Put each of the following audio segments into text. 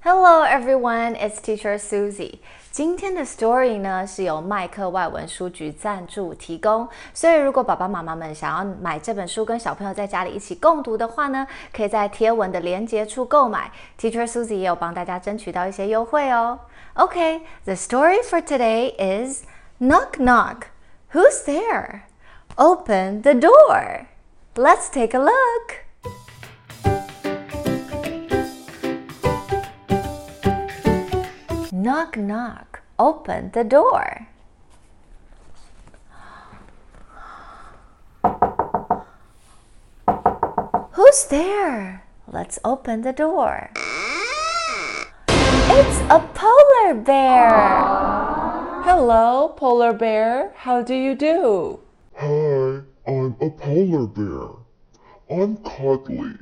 Hello everyone, it's Teacher Susie. 今天的 story 呢是由麦克外文书局赞助提供，所以如果爸爸妈妈们想要买这本书跟小朋友在家里一起共读的话呢，可以在贴文的连接处购买。Teacher Susie 也有帮大家争取到一些优惠哦。Okay, the story for today is Knock Knock. Who's there? Open the door. Let's take a look. Knock, knock. Open the door. Who's there? Let's open the door. It's a polar bear. Hello, polar bear. How do you do? Hi, I'm a polar bear. I'm cuddly.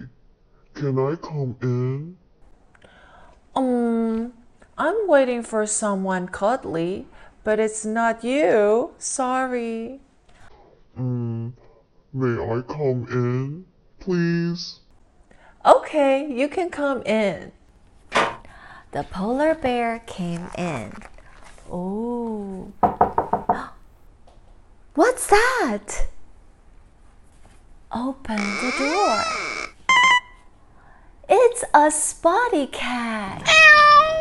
Can I come in? Um, I'm waiting for someone cuddly, but it's not you. Sorry. Mm, may I come in, please? Okay, you can come in. The polar bear came in. Oh. What's that? Open the door. It's a spotty cat.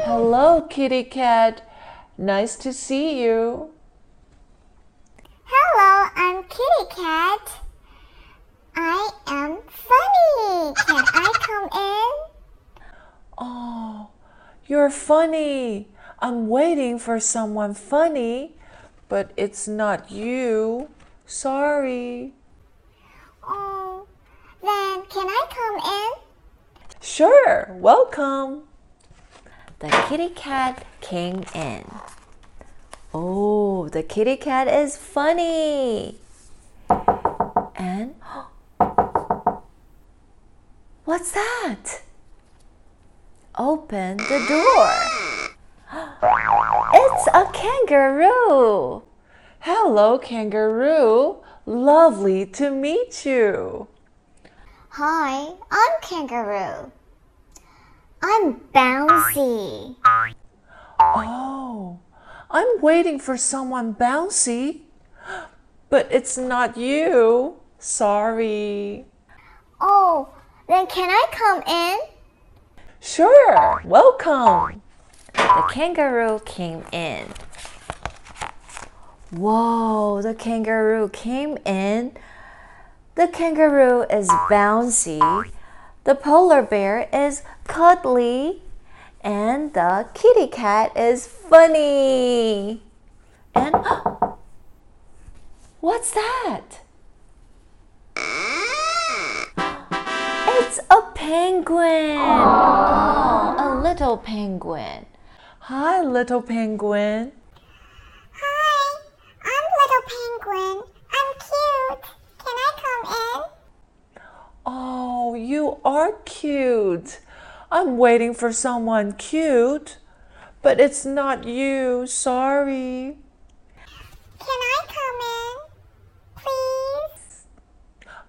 Hello, kitty cat. Nice to see you. Hello, I'm Kitty Cat. I am funny. Can I come in? Oh, you're funny. I'm waiting for someone funny, but it's not you. Sorry. Oh, then can I come in? Sure, welcome. The kitty cat came in. Oh, the kitty cat is funny. And what's that? Open the door. It's a kangaroo. Hello, kangaroo. Lovely to meet you. Hi, I'm Kangaroo. I'm bouncy. Oh, I'm waiting for someone bouncy, but it's not you. Sorry. Oh, then can I come in? Sure, welcome. The kangaroo came in. Whoa, the kangaroo came in. The kangaroo is bouncy. The polar bear is cuddly. And the kitty cat is funny. And what's that? It's a penguin. Oh, a little penguin. Hi, little penguin. Hi, I'm Little Penguin. I'm cute. Can I come in? Oh, you are cute. I'm waiting for someone cute, but it's not you. Sorry. Can I come in? Please?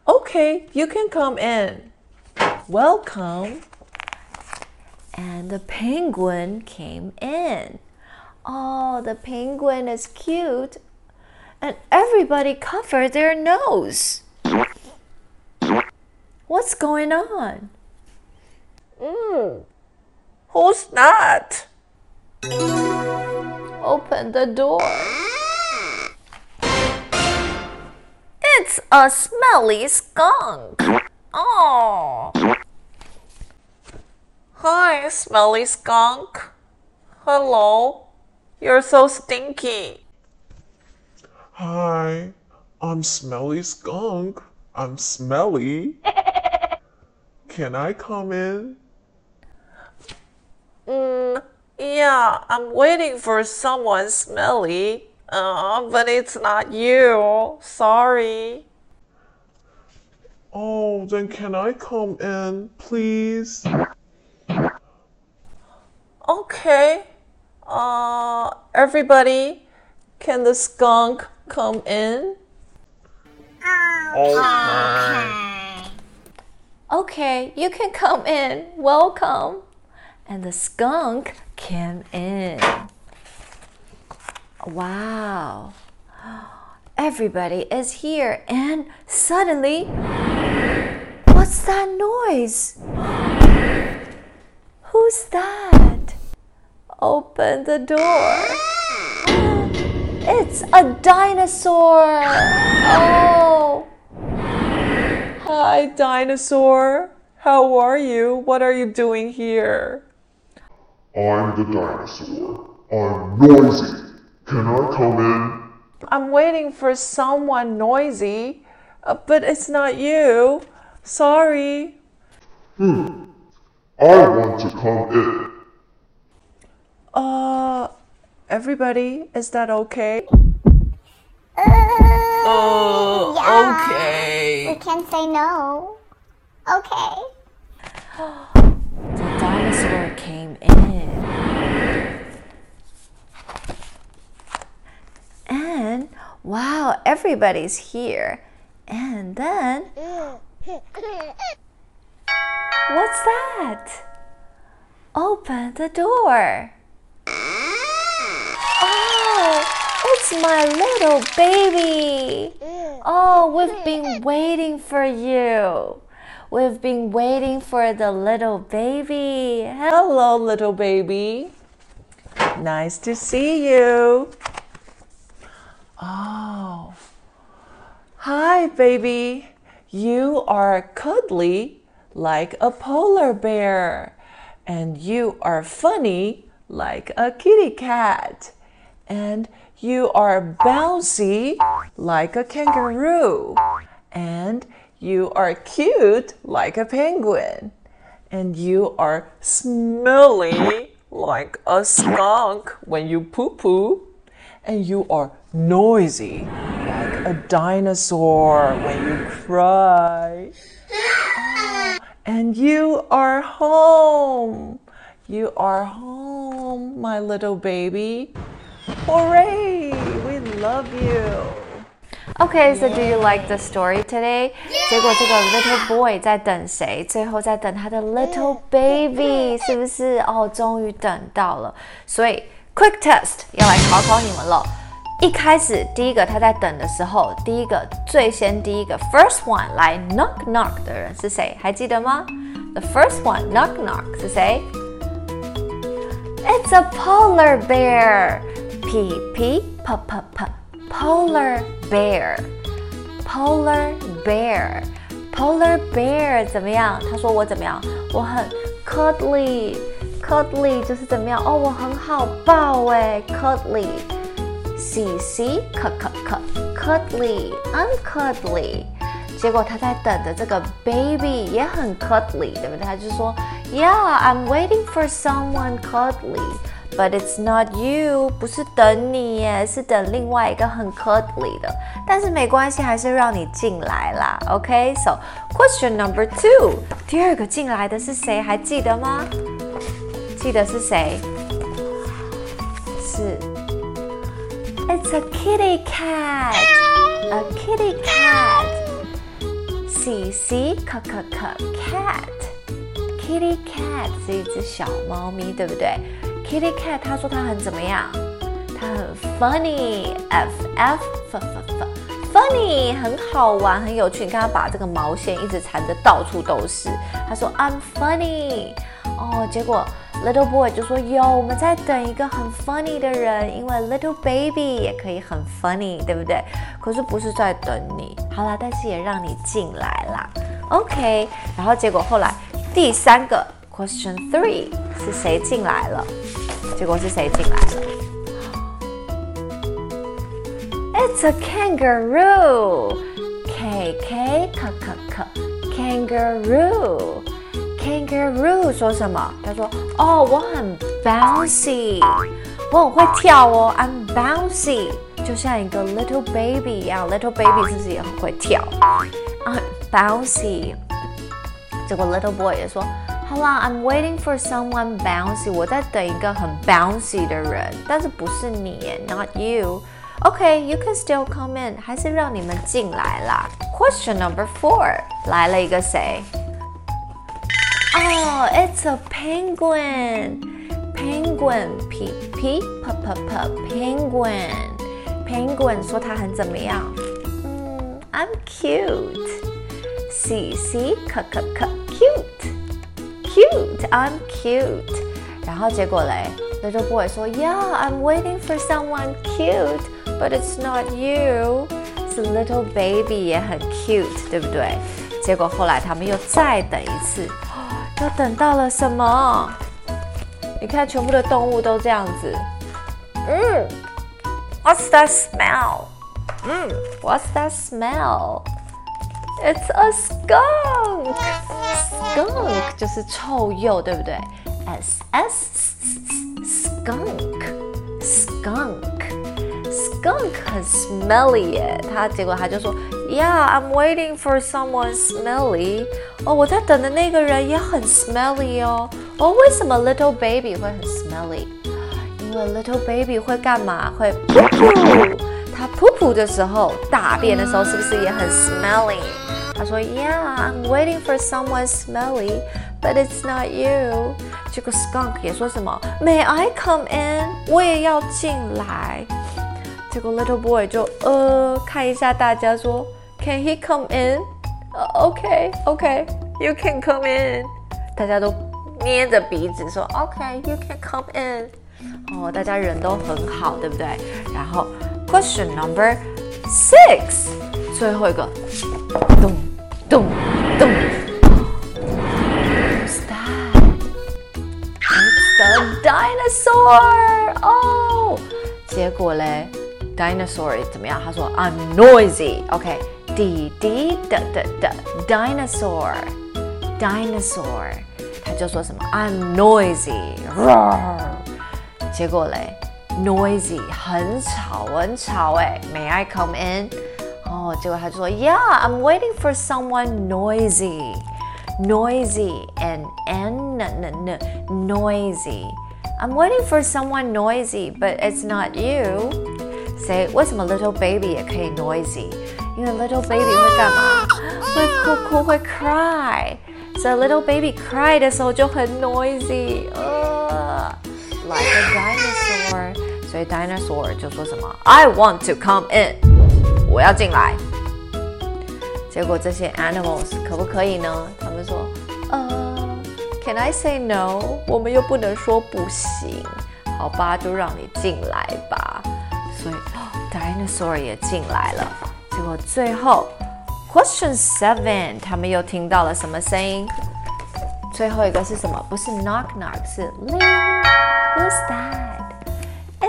Okay, you can come in. Welcome. And the penguin came in. Oh, the penguin is cute. And everybody covered their nose. What's going on? Mm. Who's that? Open the door. It's a smelly skunk. Oh. Hi, smelly skunk. Hello. You're so stinky. Hi, I'm Smelly Skunk. I'm smelly. Can I come in? Mm, yeah, I'm waiting for someone smelly. Uh, but it's not you. Sorry. Oh, then can I come in, please? Okay. Uh, everybody, can the skunk come in? Okay. Okay, you can come in. Welcome. and the skunk came in. Wow. Everybody is here, and suddenly, what's that noise? Who's that? Open the door. It's a dinosaur. Oh. Hi, dinosaur. How are you? What are you doing here? I'm the dinosaur. I'm noisy. Can I come in? I'm waiting for someone noisy, uh, but it's not you. Sorry. Hmm. I want to come in. Uh, everybody, is that okay? Oh, yeah. okay. We can't say no. Okay. The dinosaur came in. And wow, everybody's here. And then, what's that? Open the door. Oh, it's my little baby. Mm. Oh, we've mm. been waiting for you. We've been waiting for the little baby. Hello, little baby. Nice to see you. Oh. Hi, baby. You are cuddly like a polar bear, and you are funny like a kitty cat, and you are bouncy like a kangaroo, and you are cute like a penguin, and you are smelly like a skunk when you poo poo, and you are noisy like a dinosaur when you cry. Oh, and you are home. You are home, my little baby. Hooray! We love you. Okay, so do you like the story today? 结果这个 little boy 在等谁？最后在等他的 little baby，是不是？哦，终于等到了。所以 quick test 要来考考你们了。一开始第一个他在等的时候，第一个最先第一个 first one 来 knock knock 的人是谁？还记得吗？The first one knock knock 是谁？It's a polar bear. P P P P P polar bear. Polar bear. Polar bear 怎么样？他说我怎么样？我很 cuddly. Cuddly 就是怎么样？哦，我很好抱哎，cuddly。C C 可可可 cuddly uncuddly。结果他在等的这个 baby 也很 cuddly，对不对？他就说，Yeah, I'm waiting for someone cuddly, but it's not you，不是等你耶，是等另外一个很 cuddly 的。但是没关系，还是让你进来啦。OK，so、question number two，第二个进来的是谁？还记得吗？记得是谁？是。It's a kitty cat. A kitty cat. C C 可可可 cat. Kitty cat 是一只小猫咪，对不对 ？Kitty cat 他说他很怎么样？他很 funny. F F F F F. Funny 很好玩，很有趣。你看他把这个毛线一直缠得到处都是。他说 I'm funny. 哦，结果 little boy 就说有，我们在等一个很 funny 的人，因为 little baby 也可以很 funny，对不对？可是不是在等你，好啦，但是也让你进来啦。OK，然后结果后来第三个 question three 是谁进来了？结果是谁进来了？It's a kangaroo. K K K K K kangaroo. Kangaroo 说什么？他说：“哦，我很 bouncy，我很会跳哦，I'm bouncy，就像一个 little baby 一样。Little baby 是不是也很会跳啊？bouncy。结果 little boy 也说： 好啦，I'm waiting for someone bouncy，我在等一个很 bouncy 的人，但是不是你耶，not you。OK，you can still come in，还是让你们进来啦。Question number four，来了一个谁？ Oh, it's a penguin. Penguin, p p p p p penguin. Penguin 说它很怎么样？嗯，I'm cute. C c c c c cute. Cute, I'm cute. 然后结果嘞，Little boy 说，Yeah, I'm waiting for someone cute, but it's not you. 是 Little baby 也很 cute，对不对？结果后来他们又再等一次，又等到了什么？你看，全部的动物都这样子。嗯，What's that smell？嗯，What's that smell？It's a skunk. Skunk 就是臭鼬，对不对？S S skunk skunk skunk 很 smelly 耶。他结果他就说，Yeah, I'm waiting for someone smelly。哦，我在等的那个人也很 smelly 哦。哦，为什么 little baby 会很 smelly？因为 little baby 会干嘛？会噗噗。他噗噗的时候，大便的时候是不是也很 smelly？ 他说，Yeah, I'm waiting for someone smelly, but it's not you。这个 skunk 也说什么？May I come in？我也要进来。结果 little boy 就呃看一下大家说，Can he come in？呃，OK OK You can come in。大家都捏着鼻子说，OK You can come in。哦，大家人都很好，对不对？然后 Question number six，最后一个，咚 咚咚。Who's that? It's the dinosaur. 哦，结果嘞，dinosaur 怎么样？他说 I'm noisy. OK，滴滴的的的 dinosaur dinosaur，他就说什么 I'm noisy. Roar. 结果嘞，noisy 很吵，很吵哎，May I come in？ 哦，结果他就说，Yeah，I'm waiting for someone noisy。noisy and n n n noisy. I'm waiting for someone noisy, but it's not you. Say 为什么 little baby 也可以 noisy？因为 little baby 会干嘛？会哭哭，会 cry。所以 little baby cry 的时候就很 noisy，呃，like a dinosaur。所以 dinosaur 就说什么？I want to come in， 我要进来。结果这些 animals 可不可以呢？他们说，呃，Can I say no？我们又不能说不行，好吧，就让你进来吧。所以、哦、dinosaur 也进来了。结果最后 question seven，他们又听到了什么声音？最后一个是什么？不是 knock knock，是 ling。Who's that?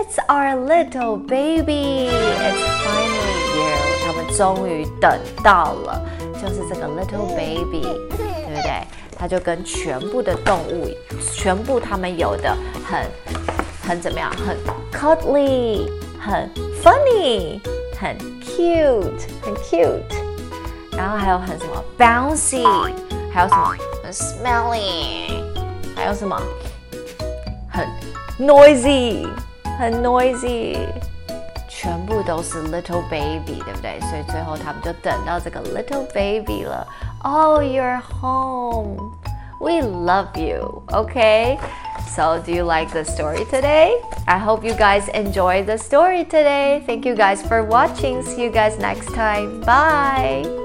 It's our little baby. It's finally you. 他们终于等到了，就是这个 little baby，对不对？它就跟全部的动物，全部它们有的很很怎么样？很 cuddly，很 funny，很 cute，很 cute。然后还有很什么 bouncy，还有什么很 smelly，还有什么很 noisy， 很 noisy。全部都是 little baby，对不对？所以最后他们就等到这个 little baby 了。Oh, you're home. We love you. Okay. So, do you like the story today? I hope you guys enjoyed the story today. Thank you guys for watching. See you guys next time. Bye.